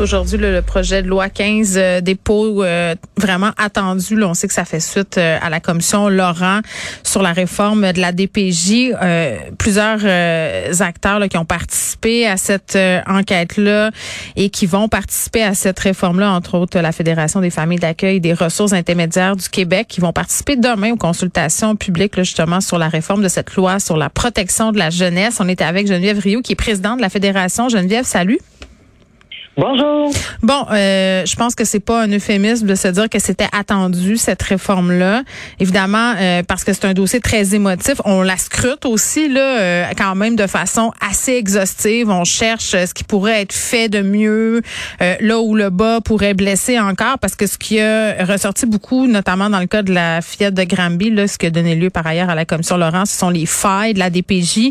aujourd'hui le, projet de loi 15 euh, dépôt euh, vraiment attendu. Là, on sait que ça fait suite euh, à la commission Laurent sur la réforme de la DPJ. plusieurs acteurs là, qui ont participé à cette enquête-là et qui vont participer à cette réforme-là, entre autres la Fédération des familles d'accueil des ressources intermédiaires du Québec, qui vont participer demain aux consultations publiques justement sur la réforme de cette loi sur la protection de la jeunesse. On était avec Geneviève Rioux, qui est présidente de la Fédération. Geneviève, salut. Bonjour. Bon, euh, je pense que c'est pas un euphémisme de se dire que c'était attendu cette réforme-là. Évidemment, euh, parce que c'est un dossier très émotif. On la scrute aussi là, euh, quand même de façon assez exhaustive. On cherche ce qui pourrait être fait de mieux, là où le bas pourrait blesser encore, parce que ce qui a ressorti beaucoup, notamment dans le cas de la fillette de Granby, là, ce qui a donné lieu par ailleurs à la commission Laurent, ce sont les failles de la DPJ.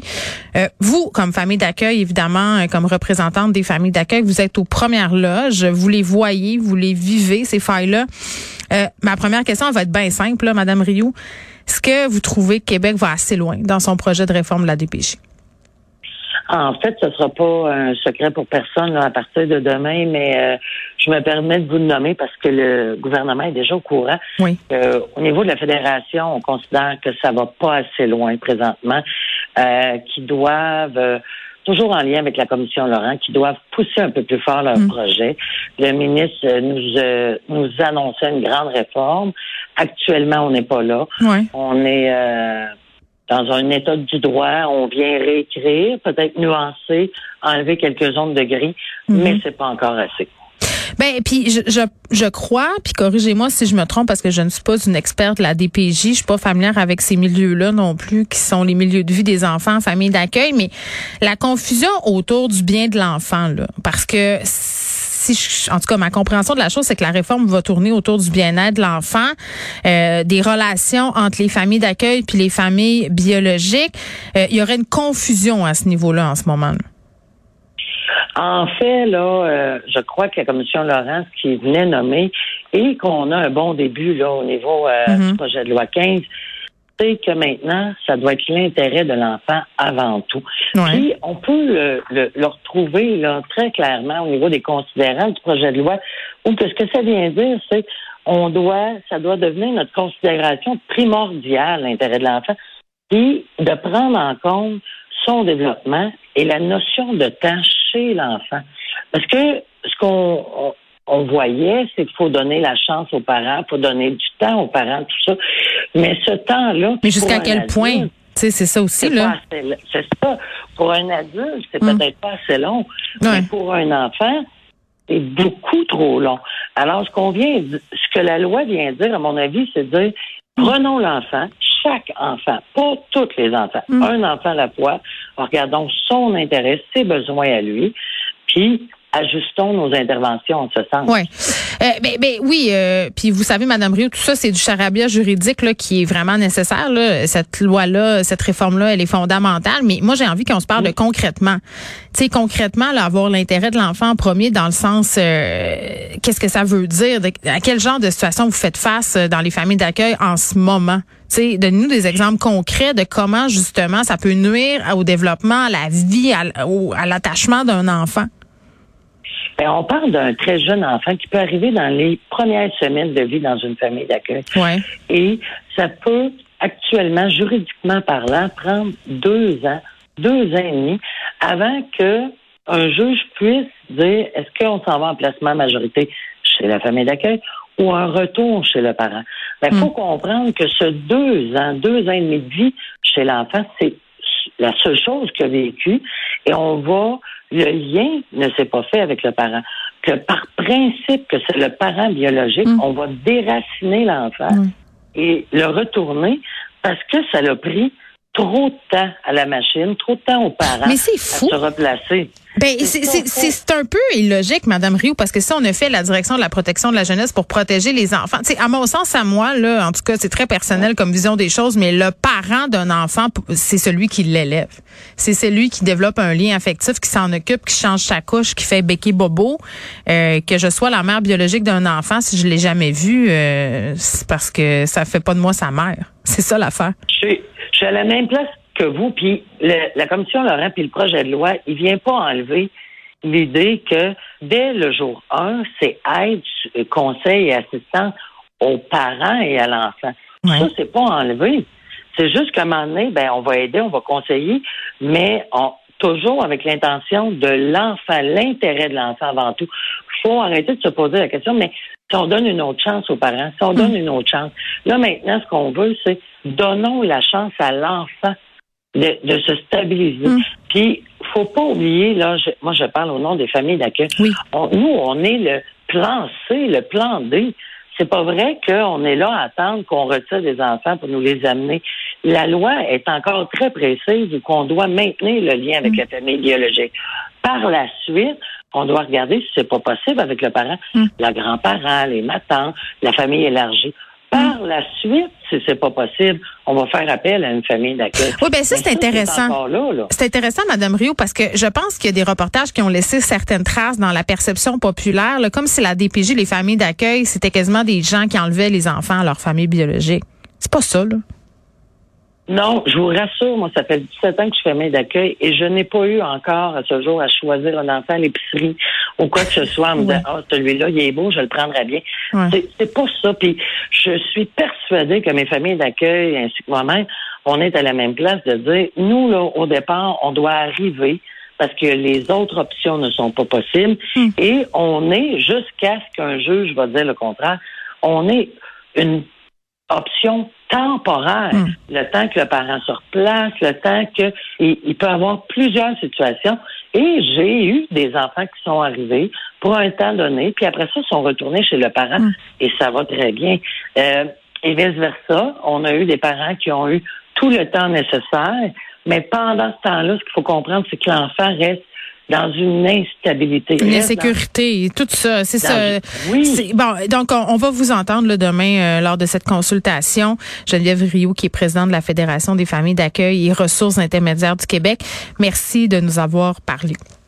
vous, comme famille d'accueil, évidemment, comme représentante des familles d'accueil, vous êtes au première loge. Vous les voyez, vous les vivez, ces failles-là. Euh, ma première question va être bien simple, là, Madame Rioux. Est-ce que vous trouvez que Québec va assez loin dans son projet de réforme de la DPJ? En fait, ce ne sera pas un secret pour personne à partir de demain, mais euh, je me permets de vous le nommer parce que le gouvernement est déjà au courant. Oui. au niveau de la fédération, on considère que ça va pas assez loin présentement, euh, qu'ils doivent toujours en lien avec la commission Laurent, qui doivent pousser un peu plus fort leur mm. projet. Le ministre nous, euh, nous annonçait une grande réforme. Actuellement, on n'est pas là. On est euh, dans un état du droit. On vient réécrire, peut-être nuancer, enlever quelques zones de gris, mm-hmm. mais c'est pas encore assez. Ben puis je, je, je crois, puis corrigez-moi si je me trompe parce que je ne suis pas une experte de la DPJ, je suis pas familière avec ces milieux-là non plus qui sont les milieux de vie des enfants en famille d'accueil, mais la confusion autour du bien de l'enfant là parce que si je, en tout cas ma compréhension de la chose c'est que la réforme va tourner autour du bien-être de l'enfant, euh, des relations entre les familles d'accueil puis les familles biologiques, euh, il y aurait une confusion à ce niveau-là en ce moment. -là. En fait, là, euh, je crois que la commission Laurence qui venait nommer et qu'on a un bon début là au niveau euh, du projet de loi 15, c'est que maintenant, ça doit être l'intérêt de l'enfant avant tout. Puis, on peut le, retrouver là, très clairement au niveau des considérants du projet de loi, où que ce que ça vient dire, c'est on doit, ça doit devenir notre considération primordiale, l'intérêt de l'enfant, puis de prendre en compte son développement et la notion de temps chez l'enfant. Parce que ce qu'on on, voyait, c'est qu'il faut donner la chance aux parents, il faut donner du temps aux parents, tout ça. Mais ce temps-là... Mais jusqu'à quel point? C'est ça aussi, là. C'est ça. Pour un adulte, c'est hum. peut-être pas assez long. Mais pour un enfant, c'est beaucoup trop long. Alors, ce qu'on vient, ce que la loi vient dire, à mon avis, c'est dire, prenons l'enfant, chaque enfant, pas tous les enfants, mm. un enfant à la fois. Regardons son intérêt, ses besoins à lui, puis ajustons nos interventions en ce sens. Ouais. Euh, ben, ben, oui, euh, puis vous savez, Madame Rio, tout ça, c'est du charabia juridique là, qui est vraiment nécessaire. Là. Cette loi-là, cette réforme-là, elle est fondamentale. Mais moi, j'ai envie qu'on se parle de concrètement. Tu sais, concrètement, là, avoir l'intérêt de l'enfant en premier dans le sens, euh, qu'est-ce que ça veut dire? à quel genre de situation vous faites face euh, dans les familles d'accueil en ce moment? Tu donne-nous des exemples concrets de comment, justement, ça peut nuire au développement, à la vie, à l'attachement d'un enfant. Ben, on parle d'un très jeune enfant qui peut arriver dans les premières semaines de vie dans une famille d'accueil. Et ça peut actuellement, juridiquement parlant, prendre deux ans, deux ans et demi avant que un juge puisse dire est-ce qu'on s'en va en placement majorité chez la famille d'accueil ou un retour chez le parent? Il ben, faut hmm. comprendre que ce deux ans, deux ans et demi de vie chez l'enfant, c'est la seule chose qu'il a vécu et on va le lien ne s'est pas fait avec le parent. Que par principe que c'est le parent biologique, mm. on va déraciner l'enfant mm. et le retourner parce que ça l'a pris trop de temps à la machine, trop de temps aux parents Mais c'est fou. à se replacer. Ben, c'est un peu illogique, Madame Rio, parce que si on a fait la direction de la protection de la jeunesse pour protéger les enfants, tu à mon sens, à moi, là, en tout cas, c'est très personnel comme vision des choses, mais le parent d'un enfant, c'est celui qui l'élève. C'est celui qui développe un lien affectif, qui s'en occupe, qui change sa couche, qui fait béquer bobo. Euh, que je sois la mère biologique d'un enfant, si je l'ai jamais vu, euh, c'est parce que ça fait pas de moi sa mère. C'est ça l'affaire. Je je suis à la même place que vous, puis la commission Laurent, puis le projet de loi, il vient pas enlever l'idée que dès le jour 1, c'est aide, conseil et assistance aux parents et à l'enfant. Ça, c'est pas enlevé. C'est juste qu'à un moment donné, ben, on va aider, on va conseiller, mais toujours avec l'intention de l'enfant, l'intérêt de l'enfant avant tout. Il faut arrêter de se poser la question, mais si on donne une autre chance aux parents, si on donne hmm. une autre chance, là maintenant, ce qu'on veut, c'est donnons la chance à l'enfant de, se stabiliser. Hum. Puis, faut pas oublier, là, moi je parle au nom des familles d'accueil. nous, on est le plan C, le plan D. C'est pas vrai qu'on est là à attendre qu'on retire des enfants pour nous les amener. La loi est encore très précise qu'on doit maintenir le lien avec hum. la famille biologique. Par la suite, on doit regarder si c'est pas possible avec le parent, hum. le grand-parent, les matants, la famille élargie. Par la suite, si c'est pas possible, on va faire appel à une famille d'accueil. Oui, ben ça, c'est intéressant. C'est intéressant, Madame Rio, parce que je pense qu'il y a des reportages qui ont laissé certaines traces dans la perception populaire, comme si la DPJ, les familles d'accueil, c'était quasiment des gens qui enlevaient les enfants à leur famille biologique. C'est pas ça, là. Non, je vous rassure, moi, ça fait 17 ans que je fais main d'accueil et je n'ai pas eu encore à ce jour à choisir un enfant à l'épicerie ou quoi que ce soit en me disant, ah, celui-là, il est beau, je le prendrai bien. C'est pas ça. Puis je suis persuadée que mes familles d'accueil ainsi que moi-même, on est à la même place de dire, nous, là, au départ, on doit arriver parce que les autres options ne sont pas possibles hmm. et on est, jusqu'à ce qu'un juge va dire le contraire, on est une option temporaire, hmm. le temps que le parent se replace, le temps qu'il il peut avoir plusieurs situations. Et j'ai eu des enfants qui sont arrivés pour un temps donné, puis après ça, sont retournés chez le parent hmm. et ça va très bien. Euh, et vice-versa, on a eu des parents qui ont eu tout le temps nécessaire, mais pendant ce temps-là, ce qu'il faut comprendre, c'est que l'enfant reste dans une instabilité. L'insécurité, tout ça, c'est ça. Oui. Bon, donc on, va vous entendre demain euh, lors de cette consultation. Geneviève Rio, qui est présidente de la Fédération des familles d'accueil et ressources intermédiaires du Québec. Merci de nous avoir parlé.